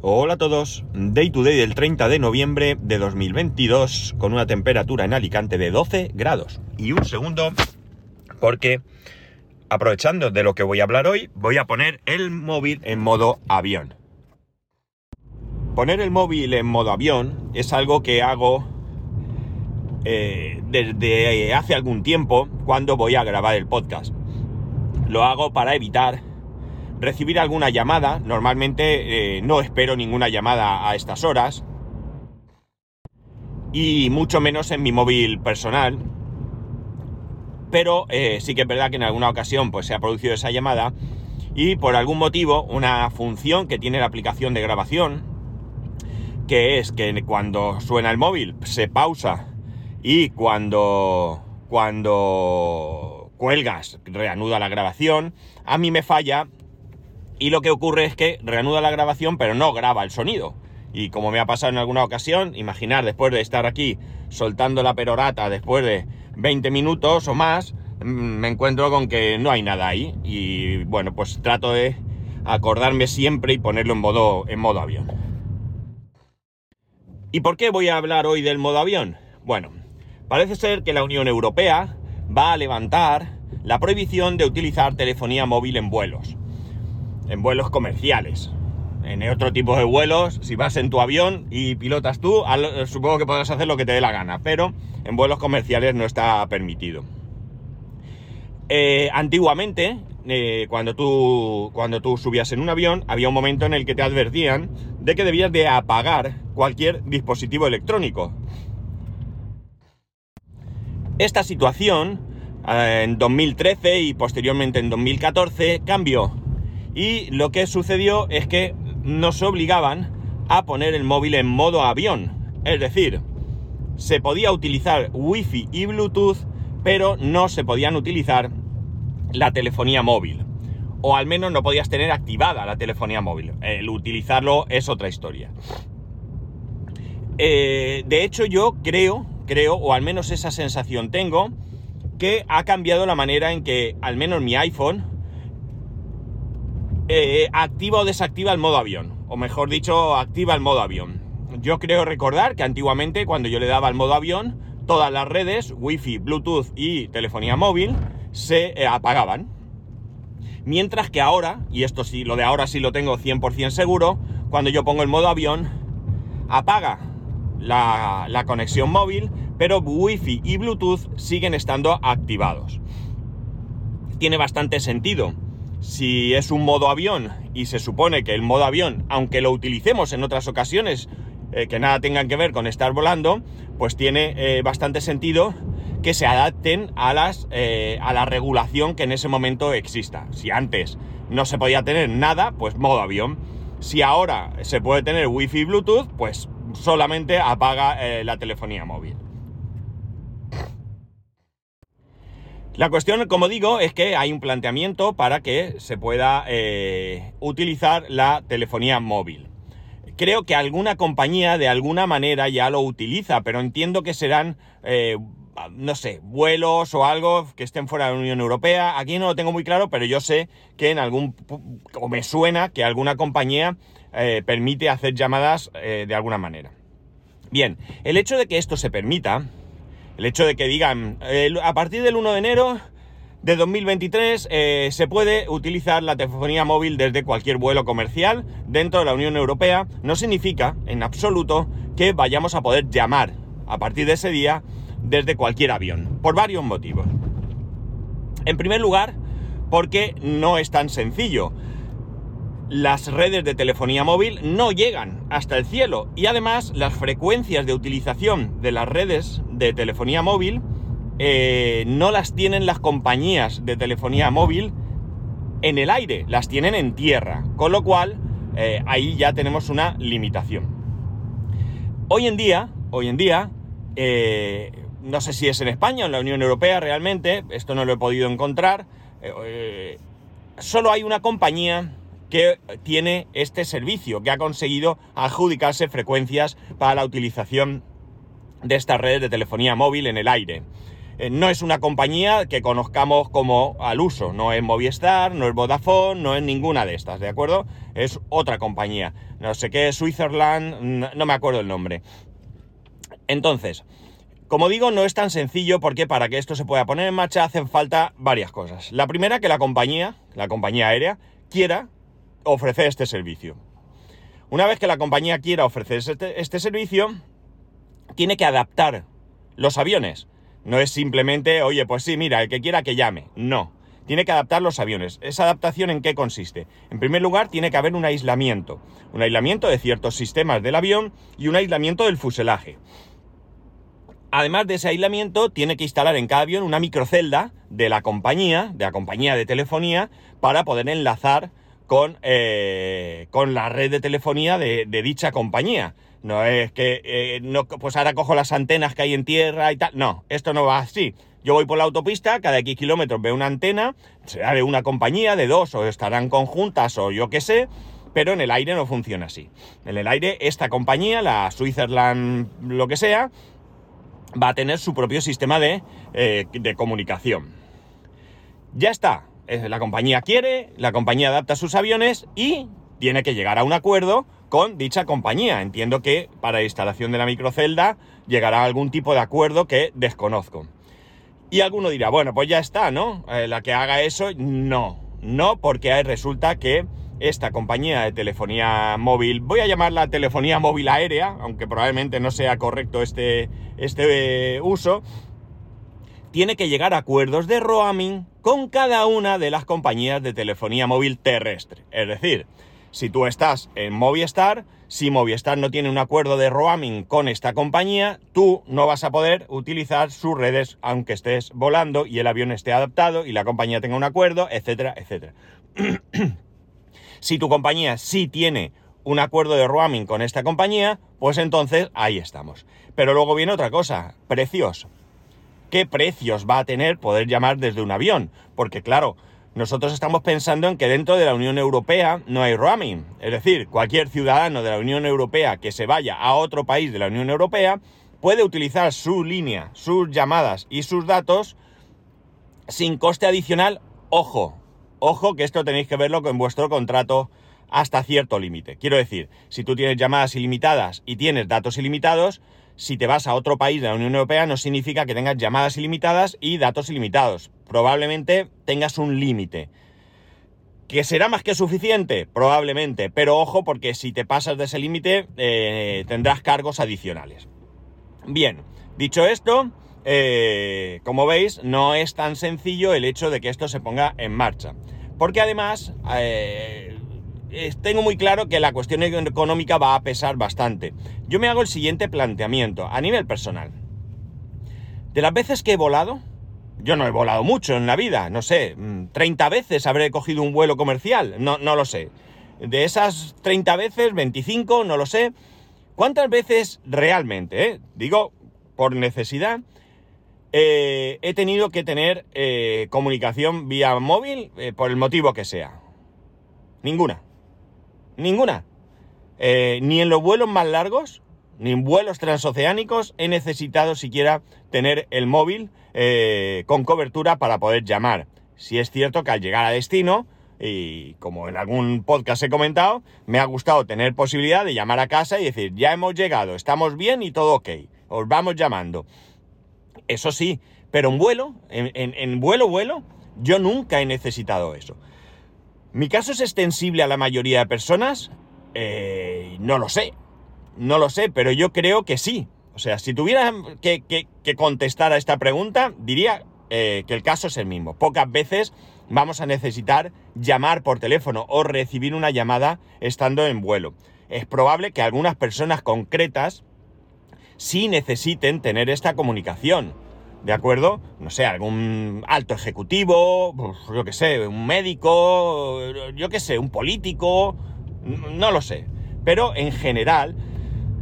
Hola a todos, Day to Day del 30 de noviembre de 2022 con una temperatura en Alicante de 12 grados. Y un segundo, porque aprovechando de lo que voy a hablar hoy, voy a poner el móvil en modo avión. Poner el móvil en modo avión es algo que hago eh, desde hace algún tiempo cuando voy a grabar el podcast. Lo hago para evitar recibir alguna llamada. Normalmente eh, no espero ninguna llamada a estas horas. Y mucho menos en mi móvil personal. Pero eh, sí que es verdad que en alguna ocasión pues, se ha producido esa llamada. Y por algún motivo, una función que tiene la aplicación de grabación, que es que cuando suena el móvil se pausa y cuando, cuando cuelgas reanuda la grabación, a mí me falla y lo que ocurre es que reanuda la grabación pero no graba el sonido. Y como me ha pasado en alguna ocasión, imaginar después de estar aquí soltando la perorata después de 20 minutos o más, mm, me encuentro con que no hay nada ahí. Y bueno, pues trato de acordarme siempre y ponerlo en modo, en modo avión. ¿Y por qué voy a hablar hoy del modo avión? Bueno, parece ser que la Unión Europea va a levantar la prohibición de utilizar telefonía móvil en vuelos en vuelos comerciales. En otro tipo de vuelos, si vas en tu avión y pilotas tú, supongo que podrás hacer lo que te dé la gana, pero en vuelos comerciales no está permitido. Eh, antiguamente, eh, cuando, tú, cuando tú subías en un avión, había un momento en el que te advertían de que debías de apagar cualquier dispositivo electrónico. Esta situación, eh, en 2013 y posteriormente en 2014, cambió y lo que sucedió es que nos obligaban a poner el móvil en modo avión. Es decir, se podía utilizar Wi-Fi y Bluetooth, pero no se podían utilizar la telefonía móvil. O al menos no podías tener activada la telefonía móvil. El utilizarlo es otra historia. Eh, de hecho, yo creo, creo, o al menos esa sensación tengo, que ha cambiado la manera en que al menos mi iPhone eh, activa o desactiva el modo avión, o mejor dicho, activa el modo avión. Yo creo recordar que antiguamente cuando yo le daba el modo avión, todas las redes, wifi, bluetooth y telefonía móvil, se eh, apagaban. Mientras que ahora, y esto sí, lo de ahora sí lo tengo 100% seguro, cuando yo pongo el modo avión, apaga la, la conexión móvil, pero wifi y bluetooth siguen estando activados. Tiene bastante sentido si es un modo avión y se supone que el modo avión, aunque lo utilicemos en otras ocasiones eh, que nada tengan que ver con estar volando, pues tiene eh, bastante sentido que se adapten a, las, eh, a la regulación que en ese momento exista. Si antes no se podía tener nada, pues modo avión. Si ahora se puede tener wifi y bluetooth, pues solamente apaga la telefonía móvil. La cuestión, como digo, es que hay un planteamiento para que se pueda eh, utilizar la telefonía móvil. Creo que alguna compañía de alguna manera ya lo utiliza, pero entiendo que serán, eh, no sé, vuelos o algo que estén fuera de la Unión Europea. Aquí no lo tengo muy claro, pero yo sé que en algún, o me suena que alguna compañía eh, permite hacer llamadas de alguna manera. Bien, el hecho de que esto se permita, el hecho de que digan, a partir del 1 de enero de 2023 eh, se puede utilizar la telefonía móvil desde cualquier vuelo comercial dentro de la Unión Europea, no significa en absoluto que vayamos a poder llamar a partir de ese día desde cualquier avión, por varios motivos. En primer lugar, porque no es tan sencillo las redes de telefonía móvil no llegan hasta el cielo y además las frecuencias de utilización de las redes de telefonía móvil eh, no las tienen las compañías de telefonía móvil en el aire, las tienen en tierra, con lo cual eh, ahí ya tenemos una limitación. Hoy en día, hoy en día, eh, no sé si es en España o en la Unión Europea realmente, esto no lo he podido encontrar, solo hay una compañía que tiene este servicio, que ha conseguido adjudicarse frecuencias para la utilización de estas redes de telefonía móvil en el aire. eh, no es una compañía que conozcamos como al uso, no es Movistar, no es Vodafone, no es ninguna de estas, ¿de acuerdo? Es otra compañía, no sé qué, Switzerland, no me acuerdo el nombre. Entonces, como digo, no es tan sencillo porque para que esto se pueda poner en marcha hacen falta varias cosas. La primera, que la compañía, la compañía aérea, quiera ofrecer este servicio. Una vez que la compañía quiera ofrecer este, este servicio, tiene que adaptar los aviones. No es simplemente, oye, pues sí, mira, el que quiera que llame. No. Tiene que adaptar los aviones. ¿Esa adaptación en qué consiste? En primer lugar, tiene que haber un aislamiento. Un aislamiento de ciertos sistemas del avión y un aislamiento del fuselaje. Además de ese aislamiento, tiene que instalar en cada avión una microcelda de la compañía, de la compañía de telefonía, para poder enlazar con, eh, con la red de telefonía de, dicha compañía. No es que, eh, no, pues ahora cojo las antenas que hay en tierra y tal. No, esto no va así. Yo voy por la autopista, cada X kilómetros veo una antena, será de una compañía, de dos, o estarán conjuntas, o yo qué sé, pero en el aire no funciona así. En el aire, esta compañía, la Switzerland, lo que sea, va a tener su propio sistema de, eh, de comunicación. Ya está. La compañía quiere, la compañía adapta sus aviones y tiene que llegar a un acuerdo con dicha compañía. Entiendo que para la instalación de la microcelda llegará a algún tipo de acuerdo que desconozco. Y alguno dirá, bueno, pues ya está, ¿no? Eh, la que haga eso, no. No, porque resulta que esta compañía de telefonía móvil, voy a llamarla telefonía móvil aérea, aunque probablemente no sea correcto este, este eh, uso, tiene que llegar a acuerdos de roaming con cada una de las compañías de telefonía móvil terrestre. Es decir, si tú estás en Movistar, si Movistar no tiene un acuerdo de roaming con esta compañía, tú no vas a poder utilizar sus redes aunque estés volando y el avión esté adaptado y la compañía tenga un acuerdo, etcétera, etcétera. Si tu compañía sí tiene un acuerdo de roaming con esta compañía, pues entonces ahí estamos. Pero luego viene otra cosa, precios. ¿Qué precios va a tener poder llamar desde un avión? Porque claro, nosotros estamos pensando en que dentro de la Unión Europea no hay roaming. Es decir, cualquier ciudadano de la Unión Europea que se vaya a otro país de la Unión Europea puede utilizar su línea, sus llamadas y sus datos sin coste adicional, ojo, Ojo que esto tenéis que verlo con vuestro contrato hasta cierto límite. Quiero decir, si tú tienes llamadas ilimitadas y tienes datos ilimitados, si te vas a otro país de la Unión Europea no significa que tengas llamadas ilimitadas y datos ilimitados. Probablemente tengas un límite. ¿Que será más que suficiente? Probablemente, pero ojo porque si te pasas de ese límite eh, tendrás cargos adicionales. Bien, dicho esto, eh, como veis, no es tan sencillo el hecho de que esto se ponga en marcha. Porque además, eh, tengo muy claro que la cuestión económica va a pesar bastante. Yo me hago el siguiente planteamiento a nivel personal. De las veces que he volado, yo no he volado mucho en la vida, no sé, 30 mm, veces habré cogido un vuelo comercial, no, no lo sé. De esas 30 veces, 25, no lo sé. ¿Cuántas veces realmente, eh? digo, por necesidad, eh, he tenido que tener eh, comunicación vía móvil por el motivo que sea. Ninguna. Ninguna. ni en los vuelos más largos, ni en vuelos transoceánicos he necesitado siquiera tener el móvil con cobertura para poder llamar. Si es cierto que al llegar a destino, y como en algún podcast he comentado, me ha gustado tener posibilidad de llamar a casa y decir, ya hemos llegado, estamos bien y todo ok, os vamos llamando. Eso sí, pero en vuelo, en, vuelo, vuelo, yo nunca he necesitado eso. ¿Mi caso es extensible a la mayoría de personas? Eh, no lo sé. No lo sé, pero yo creo que sí. O sea, si tuviera que, contestar a esta pregunta, diría eh, que el caso es el mismo. Pocas veces vamos a necesitar llamar por teléfono o recibir una llamada estando en vuelo. Es probable que algunas personas concretas sí necesiten tener esta comunicación. ¿De acuerdo? No sé, algún alto ejecutivo, pues, yo qué sé, un médico, yo qué sé, un político, no lo sé. Pero en general,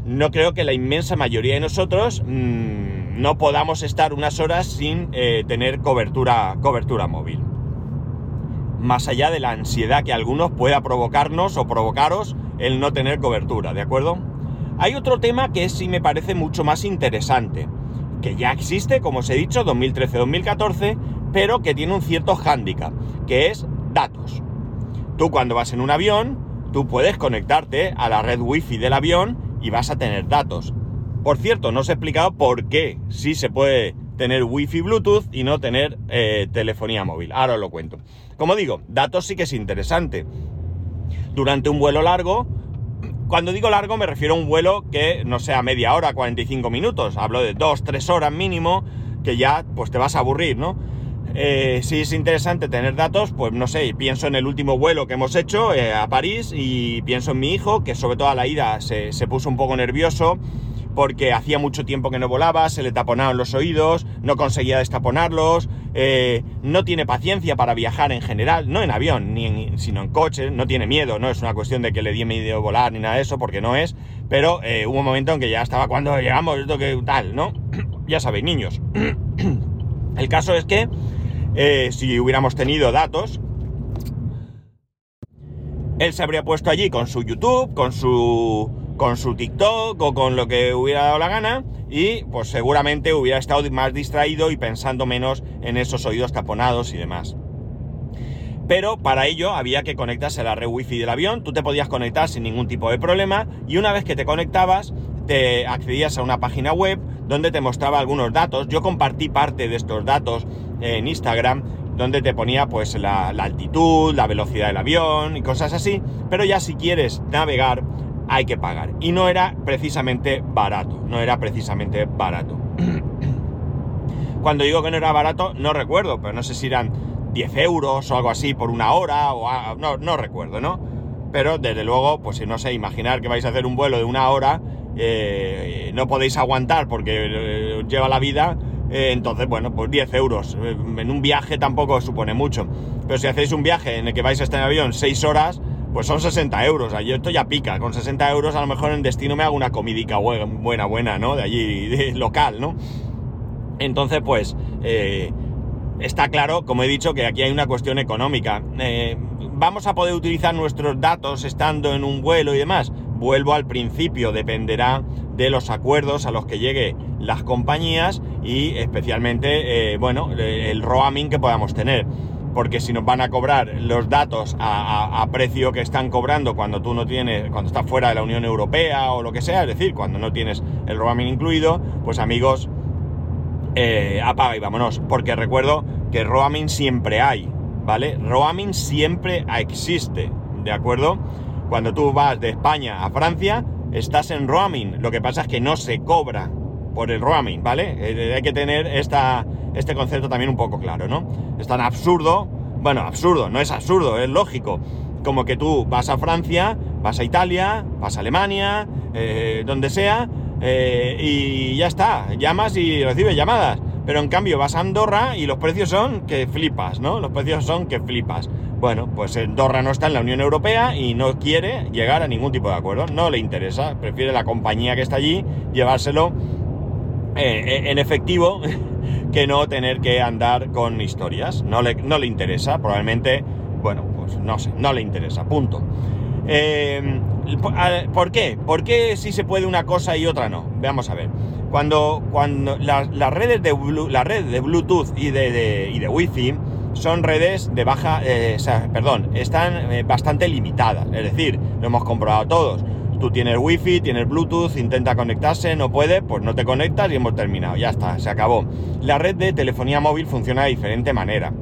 no creo que la inmensa mayoría de nosotros mm, no podamos estar unas horas sin eh, tener cobertura, cobertura móvil. Más allá de la ansiedad que algunos pueda provocarnos o provocaros el no tener cobertura, ¿de acuerdo? Hay otro tema que sí me parece mucho más interesante, que ya existe, como os he dicho, 2013-2014, pero que tiene un cierto hándicap, que es datos. Tú cuando vas en un avión, tú puedes conectarte a la red wifi del avión y vas a tener datos. Por cierto, no os he explicado por qué sí se puede tener wifi Bluetooth y no tener eh, telefonía móvil. Ahora os lo cuento. Como digo, datos sí que es interesante. Durante un vuelo largo, cuando digo largo me refiero a un vuelo que no sea media hora, 45 minutos. Hablo de 2, 3 horas mínimo, que ya pues te vas a aburrir, ¿no? Eh, si es interesante tener datos, pues no sé, pienso en el último vuelo que hemos hecho eh, a París y pienso en mi hijo, que sobre todo a la ida se, se puso un poco nervioso porque hacía mucho tiempo que no volaba, se le taponaban los oídos, no conseguía destaponarlos, eh, no tiene paciencia para viajar en general, no en avión, ni sino en coche, no tiene miedo, no es una cuestión de que le di miedo volar ni nada de eso, porque no es, pero eh, hubo un momento en que ya estaba cuando llegamos, esto que tal, ¿no? ya sabéis, niños. El caso es que eh, si hubiéramos tenido datos, él se habría puesto allí con su YouTube, con su con su TikTok o con lo que hubiera dado la gana y pues seguramente hubiera estado más distraído y pensando menos en esos oídos taponados y demás. Pero para ello había que conectarse a la red wifi del avión, tú te podías conectar sin ningún tipo de problema y una vez que te conectabas te accedías a una página web donde te mostraba algunos datos. Yo compartí parte de estos datos en Instagram donde te ponía pues la, la altitud, la velocidad del avión y cosas así, pero ya si quieres navegar hay que pagar. Y no era precisamente barato, no era precisamente barato. Cuando digo que no era barato, no recuerdo, pero no sé si eran 10 euros o algo así por una hora, o no, no recuerdo, ¿no? Pero desde luego, pues si no sé, imaginar que vais a hacer un vuelo de una hora, eh, no podéis aguantar porque eh, lleva la vida, eh, entonces, bueno, pues 10 euros. En un viaje tampoco supone mucho. Pero si hacéis un viaje en el que vais a estar en avión 6 horas, pues son 60 euros. Allí esto ya pica. Con 60 euros a lo mejor en destino me hago una comidica buena, buena, ¿no? De allí, local, ¿no? Entonces, pues, eh, está claro, como he dicho, que aquí hay una cuestión económica. Eh, ¿Vamos a poder utilizar nuestros datos estando en un vuelo y demás? Vuelvo al principio, dependerá de los acuerdos a los que lleguen las compañías y especialmente, eh, bueno, el roaming que podamos tener porque si nos van a cobrar los datos a, precio que están cobrando cuando tú no tienes, cuando estás fuera de la Unión Europea o lo que sea, es decir, cuando no tienes el roaming incluido, pues amigos, eh, apaga y vámonos, porque recuerdo que roaming siempre hay, ¿vale? Roaming siempre existe, ¿de acuerdo? Cuando tú vas de España a Francia, estás en roaming, lo que pasa es que no se cobra por el roaming, ¿vale? Eh, hay que tener esta, este concepto también un poco claro, ¿no? Es tan absurdo, bueno, absurdo, no es absurdo, es lógico, como que tú vas a Francia, vas a Italia, vas a Alemania, eh, donde sea, eh, y ya está, llamas y recibes llamadas. Pero en cambio vas a Andorra y los precios son que flipas, ¿no? Los precios son que flipas. Bueno, pues Andorra no está en la Unión Europea y no quiere llegar a ningún tipo de acuerdo. No le interesa. Prefiere la compañía que está allí llevárselo eh, en efectivo que no tener que andar con historias. No le, no le interesa, probablemente, bueno, pues no sé, no le interesa, punto. Eh, ¿Por qué? ¿Por qué si se puede una cosa y otra no? Veamos a ver. Cuando, cuando las, redes de la red de Bluetooth y de, y de Wi-Fi son redes de baja, eh, perdón, están eh, bastante limitadas. Es decir, lo hemos comprobado todos Tú tienes wifi, tienes bluetooth, intenta conectarse, no puede, pues no te conectas y hemos terminado, ya está, se acabó. La red de telefonía móvil funciona de diferente manera.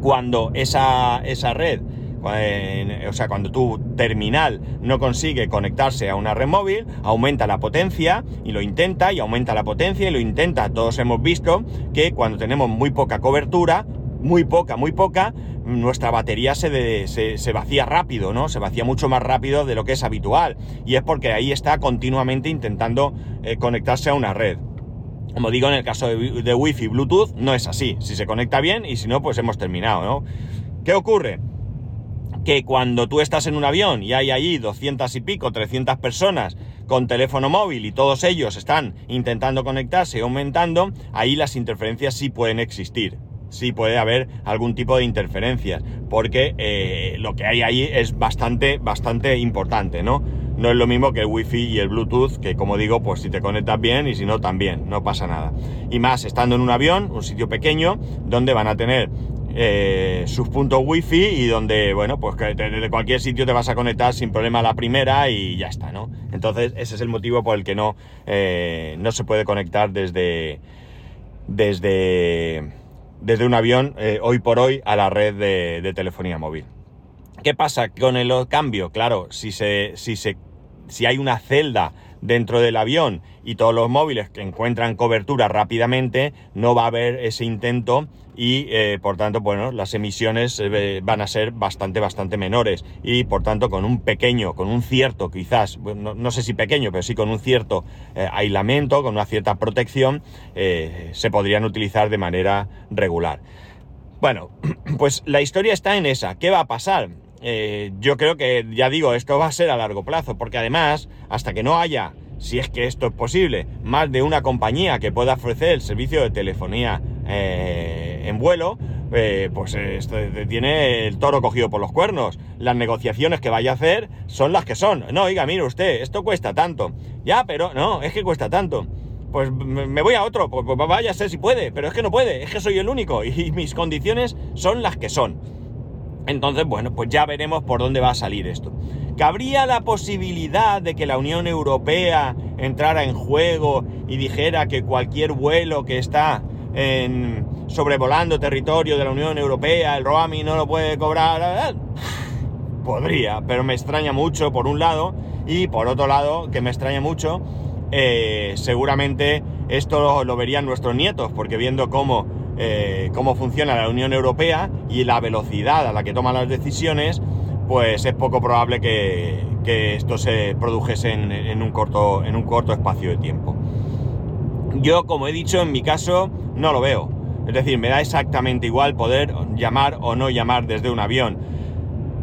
Cuando esa, esa red, o sea, cuando tu terminal no consigue conectarse a una red móvil, aumenta la potencia y lo intenta y aumenta la potencia y lo intenta. Todos hemos visto que cuando tenemos muy poca cobertura, muy poca, muy poca, nuestra batería se, se, vacía rápido, ¿no? Se vacía mucho más rápido de lo que es habitual. Y es porque ahí está continuamente intentando eh, conectarse a una red. Como digo, en el caso de, de Wi-Fi Bluetooth no es así. Si se conecta bien y si no, pues hemos terminado, ¿no? ¿Qué ocurre? Que cuando tú estás en un avión y hay ahí 200 y pico, 300 personas con teléfono móvil y todos ellos están intentando conectarse y aumentando, ahí las interferencias sí pueden existir sí puede haber algún tipo de interferencias, porque eh, lo que hay ahí es bastante, bastante importante, ¿no? no es lo mismo que el wifi y el bluetooth, que como digo, pues si te conectas bien y si no también, no pasa nada. Y más estando en un avión, un sitio pequeño, donde van a tener eh, sus puntos wifi y donde, bueno, pues que desde cualquier sitio te vas a conectar sin problema a la primera y ya está, ¿no? Entonces ese es el motivo por el que no, eh, no se puede conectar desde, desde, desde un avión eh, hoy por hoy a la red de, telefonía móvil. ¿Qué pasa con el cambio? Claro, si, se, si, se, si hay una celda dentro del avión y todos los móviles que encuentran cobertura rápidamente, no va a haber ese intento y eh, por tanto, bueno, las emisiones eh, van a ser bastante, bastante menores y por tanto con un pequeño, con un cierto quizás, no, sé si pequeño, pero sí con un cierto eh, aislamiento, con una cierta protección, se podrían utilizar de manera regular. Bueno, pues la historia está en esa. ¿Qué va a pasar? yo creo que, ya digo, esto va a ser a largo plazo, porque además, hasta que no haya si es que esto es posible, más de una compañía que pueda ofrecer el servicio de telefonía en vuelo, eh, pues esto tiene el toro cogido por los cuernos. Las negociaciones que vaya a hacer son las que son. No, oiga, mire usted, esto cuesta tanto. Ya, pero no, es que cuesta tanto. Pues me voy a otro, pues, pues vaya a ser si puede, pero es que no puede, es que soy el único y mis condiciones son las que son. Entonces, bueno, pues ya veremos por dónde va a salir esto. ¿Cabría la posibilidad de que la Unión Europea entrara en juego y dijera que cualquier vuelo que está en, sobrevolando territorio de la Unión Europea, el roaming no lo puede cobrar? Podría, pero me extraña mucho por un lado y por otro lado, que me extraña mucho, eh, seguramente esto lo, verían nuestros nietos, porque viendo cómo, eh, cómo funciona la Unión Europea y la velocidad a la que toman las decisiones, pues es poco probable que, esto se produjese en, un corto, en un corto espacio de tiempo. Yo, como he dicho, en mi caso no lo veo. Es decir, me da exactamente igual poder llamar o no llamar desde un avión.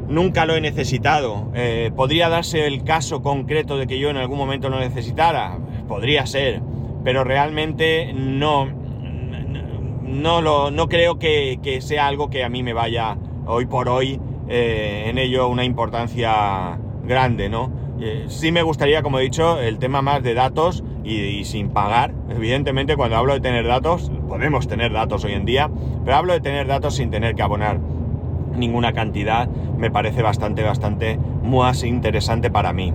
Nunca lo he necesitado. Eh, ¿Podría darse el caso concreto de que yo en algún momento lo necesitara? Podría ser. Pero realmente no. No, lo, no creo que, que sea algo que a mí me vaya hoy por hoy eh, en ello una importancia grande, ¿no? Eh, sí me gustaría, como he dicho, el tema más de datos y, sin pagar. Evidentemente, cuando hablo de tener datos, podemos tener datos hoy en día, pero hablo de tener datos sin tener que abonar ninguna cantidad. Me parece bastante, bastante más interesante para mí.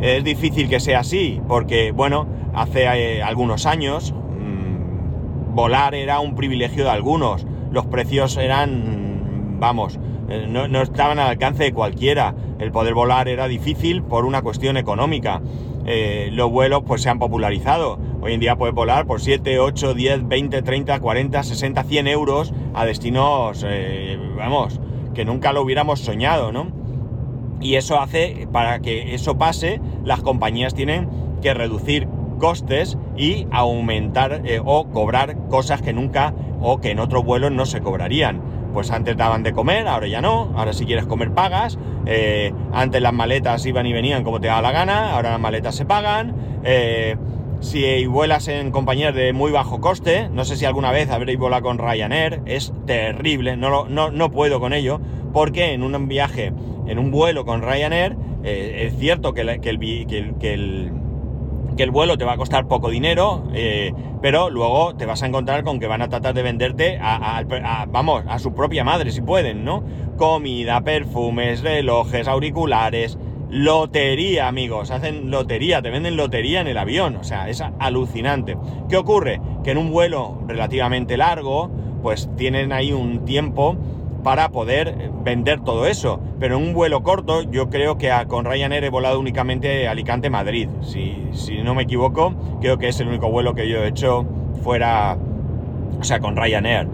Es difícil que sea así, porque, bueno, hace eh, algunos años mm, volar era un privilegio de algunos. Los precios eran, vamos, eh, no, estaban al alcance de cualquiera. El poder volar era difícil por una cuestión económica. Eh, los vuelos pues se han popularizado. Hoy en día puedes volar por 7, 8, 10, 20, 30, 40, 60, 100 euros a destinos, eh, vamos, que nunca lo hubiéramos soñado, ¿no? Y eso hace, para que eso pase, las compañías tienen que reducir costes y aumentar o cobrar cosas que nunca o que en otros vuelos no se cobrarían pues antes daban de comer, ahora ya no, ahora si quieres comer pagas, eh, antes las maletas iban y venían como te da la gana, ahora las maletas se pagan, eh, si vuelas en compañías de muy bajo coste, no sé si alguna vez habréis volado con Ryanair, es terrible, no, no, no puedo con ello, porque en un viaje, en un vuelo con Ryanair, eh, es cierto que, el, que el que el vuelo te va a costar poco dinero, eh, pero luego te vas a encontrar con que van a tratar de venderte a, vamos, a su propia madre si pueden, ¿no? Comida, perfumes, relojes, auriculares, lotería, amigos, hacen lotería, te venden lotería en el avión, o sea, es alucinante. ¿Qué ocurre? Que en un vuelo relativamente largo, pues tienen ahí un tiempo para poder vender todo eso. Pero en un vuelo corto, yo creo que con Ryanair he volado únicamente Alicante-Madrid. Si, si no me equivoco, creo que es el único vuelo que yo he hecho fuera, o sea, con Ryanair.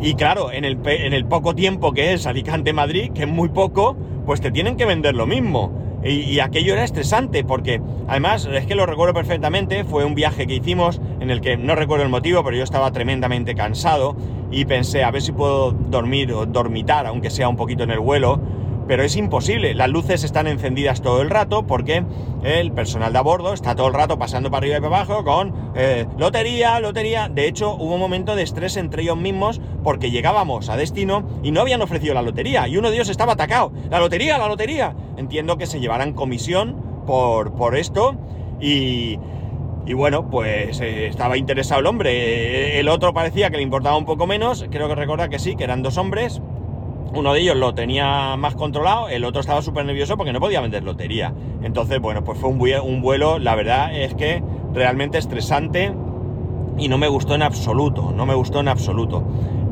Y claro, en el, en el poco tiempo que es Alicante-Madrid, que es muy poco, pues te tienen que vender lo mismo. Y, aquello era estresante porque además es que lo recuerdo perfectamente, fue un viaje que hicimos en el que no recuerdo el motivo, pero yo estaba tremendamente cansado y pensé a ver si puedo dormir o dormitar, aunque sea un poquito en el vuelo, pero es imposible. Las luces están encendidas todo el rato porque el personal de a bordo está todo el rato pasando para arriba y para abajo con eh, lotería, lotería. De hecho, hubo un momento de estrés entre ellos mismos porque llegábamos a destino y no habían ofrecido la lotería y uno de ellos estaba atacado. La lotería, la lotería. Entiendo que se llevarán comisión por, por esto y, y bueno, pues eh, estaba interesado el hombre. El otro parecía que le importaba un poco menos. Creo que recuerda que sí, que eran dos hombres. Uno de ellos lo tenía más controlado, el otro estaba súper nervioso porque no podía vender lotería. Entonces, bueno, pues fue un, vuelo, la verdad es que realmente estresante y no me gustó en absoluto, no me gustó en absoluto.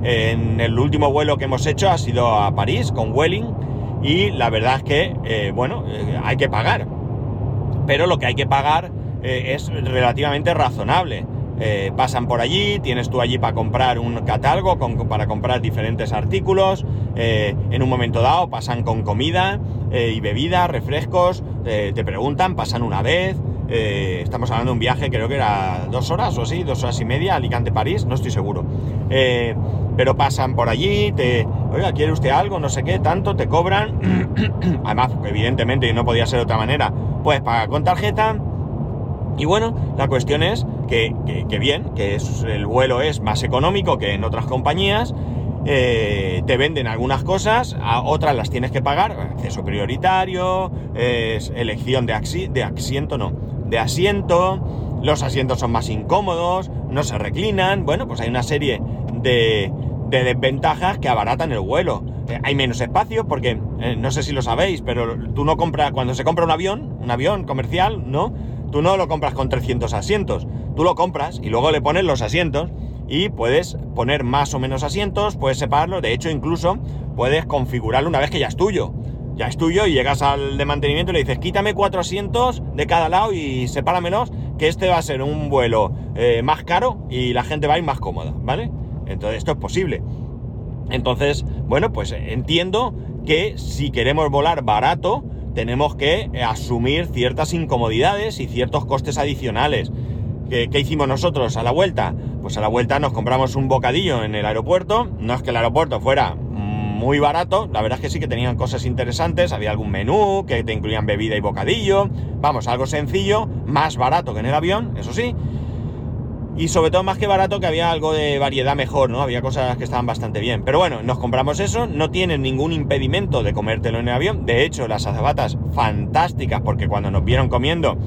En el último vuelo que hemos hecho ha sido a París con Welling y la verdad es que, eh, bueno, eh, hay que pagar. Pero lo que hay que pagar eh, es relativamente razonable. Eh, pasan por allí, tienes tú allí para comprar un catálogo, para comprar diferentes artículos, eh, en un momento dado pasan con comida y bebida, refrescos, te preguntan, pasan una vez, estamos hablando de un viaje, creo que era dos horas o así, dos horas y media, Alicante-París, no estoy seguro. pero pasan por allí, te, oiga, ¿quiere usted algo? No sé qué, tanto, te cobran. Además, evidentemente, no podía ser de otra manera, pues paga con tarjeta y bueno, la cuestión es que, bien, que el vuelo es más económico que en otras compañías, eh, te venden algunas cosas, a otras las tienes que pagar, acceso prioritario, elección de, de asiento, no, de los asientos son más incómodos, no se reclinan, bueno, pues hay una serie de, desventajas que abaratan el vuelo. Eh, hay menos espacio porque, eh, no sé si lo sabéis, pero tú no compras, cuando se compra un avión, un avión comercial, ¿no? Tú no lo compras con 300 asientos, tú lo compras y luego le pones los asientos y puedes poner más o menos asientos, puedes separarlo, de hecho incluso puedes configurarlo una vez que ya es tuyo. Ya es tuyo y llegas al de mantenimiento y le dices, quítame cuatro asientos de cada lado y sepáramelos, que este va a ser un vuelo eh, más caro y la gente va a ir más cómoda, ¿vale? Entonces esto es posible. Entonces, bueno, pues entiendo que si queremos volar barato, tenemos que eh, asumir ciertas incomodidades y ciertos costes adicionales. ¿Qué, hicimos nosotros a la vuelta? Pues a la vuelta nos compramos un bocadillo en el aeropuerto. No es que el aeropuerto fuera muy barato, la verdad es que sí que tenían cosas interesantes, había algún menú que te incluían bebida y bocadillo, vamos, algo sencillo, más barato que en el avión, eso sí, y sobre todo más que barato que había algo de variedad mejor, ¿no? Había cosas que estaban bastante bien. Pero bueno, nos compramos eso, no tienen ningún impedimento de comértelo en el avión. De hecho, las azabatas fantásticas, porque cuando nos vieron comiendo,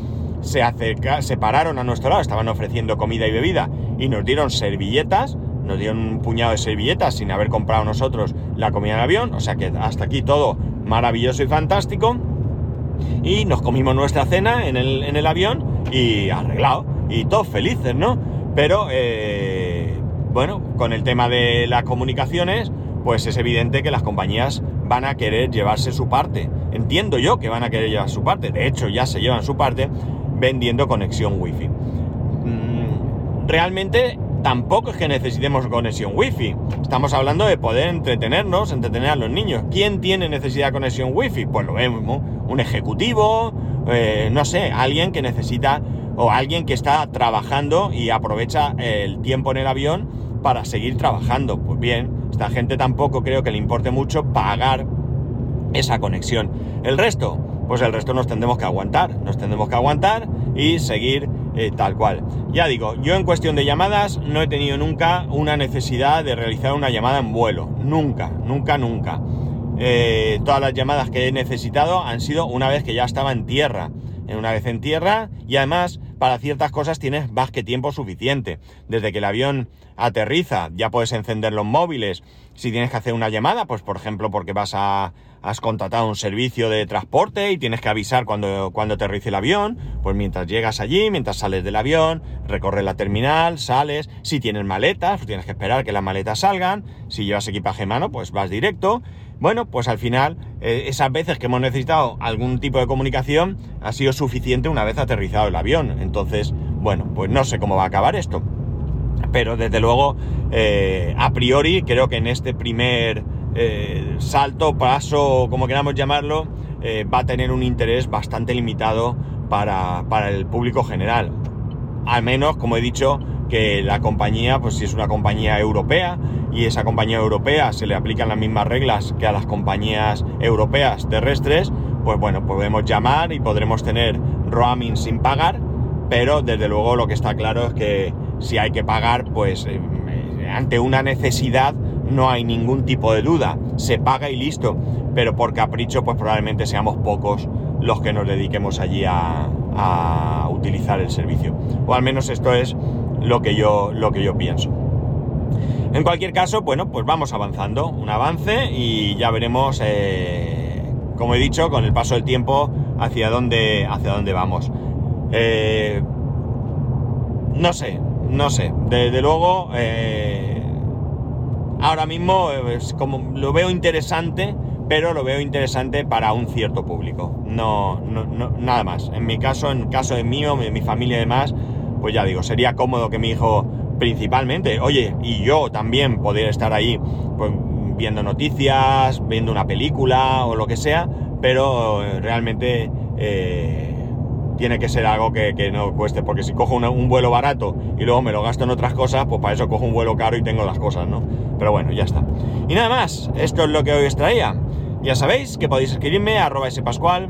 se, acerca, se pararon a nuestro lado, estaban ofreciendo comida y bebida y nos dieron servilletas, nos dieron un puñado de servilletas sin haber comprado nosotros la comida en avión. O sea que hasta aquí todo maravilloso y fantástico. Y nos comimos nuestra cena en el, en el avión y arreglado. Y todos felices, ¿no? Pero, eh, bueno, con el tema de las comunicaciones, pues es evidente que las compañías van a querer llevarse su parte. Entiendo yo que van a querer llevar su parte. De hecho, ya se llevan su parte vendiendo conexión wifi. Mm, realmente tampoco es que necesitemos conexión wifi. Estamos hablando de poder entretenernos, entretener a los niños. ¿Quién tiene necesidad de conexión wifi? Pues lo vemos, un ejecutivo, eh, no sé, alguien que necesita o alguien que está trabajando y aprovecha el tiempo en el avión para seguir trabajando. Pues bien, esta gente tampoco creo que le importe mucho pagar esa conexión. El resto, pues el resto nos tendremos que aguantar, nos tendremos que aguantar y seguir eh, tal cual. Ya digo, yo en cuestión de llamadas no he tenido nunca una necesidad de realizar una llamada en vuelo, nunca, nunca, nunca. Eh, todas las llamadas que he necesitado han sido una vez que ya estaba en tierra en una vez en tierra y además para ciertas cosas tienes más que tiempo suficiente. Desde que el avión aterriza ya puedes encender los móviles. Si tienes que hacer una llamada, pues por ejemplo porque vas a has contratado un servicio de transporte y tienes que avisar cuando, cuando aterrice el avión, pues mientras llegas allí, mientras sales del avión, recorres la terminal, sales, si tienes maletas, pues tienes que esperar que las maletas salgan, si llevas equipaje en mano, pues vas directo bueno, pues al final, eh, esas veces que hemos necesitado algún tipo de comunicación, ha sido suficiente una vez aterrizado el avión. Entonces, bueno, pues no sé cómo va a acabar esto. Pero desde luego, eh, a priori, creo que en este primer eh, salto, paso, como queramos llamarlo, va a tener un interés bastante limitado para, para el público general. Al menos, como he dicho, que la compañía, pues si es una compañía europea y esa compañía europea se le aplican las mismas reglas que a las compañías europeas terrestres, pues bueno, podemos llamar y podremos tener roaming sin pagar, pero desde luego lo que está claro es que si hay que pagar, pues eh, ante una necesidad no hay ningún tipo de duda, se paga y listo, pero por capricho pues probablemente seamos pocos los que nos dediquemos allí a, a utilizar el servicio. O al menos esto es lo que yo, lo que yo pienso. En cualquier caso, bueno, pues vamos avanzando, un avance y ya veremos, eh, como he dicho, con el paso del tiempo hacia dónde, hacia dónde vamos. Eh, no sé, no sé, desde luego, eh, ahora mismo es como lo veo interesante, pero lo veo interesante para un cierto público, no, no, nada más. En mi caso, en caso de mío, de mi familia y demás, pues ya digo, sería cómodo que mi hijo principalmente, oye, y yo también poder estar ahí pues, viendo noticias, viendo una película o lo que sea, pero eh, realmente eh, tiene que ser algo que, no cueste, porque si cojo un vuelo barato y luego me lo gasto en otras cosas, pues para eso cojo un vuelo caro y tengo las cosas, ¿no? Pero bueno, ya está. Y nada más, esto es lo que hoy os traía. Ya sabéis que podéis escribirme a arroba spascual,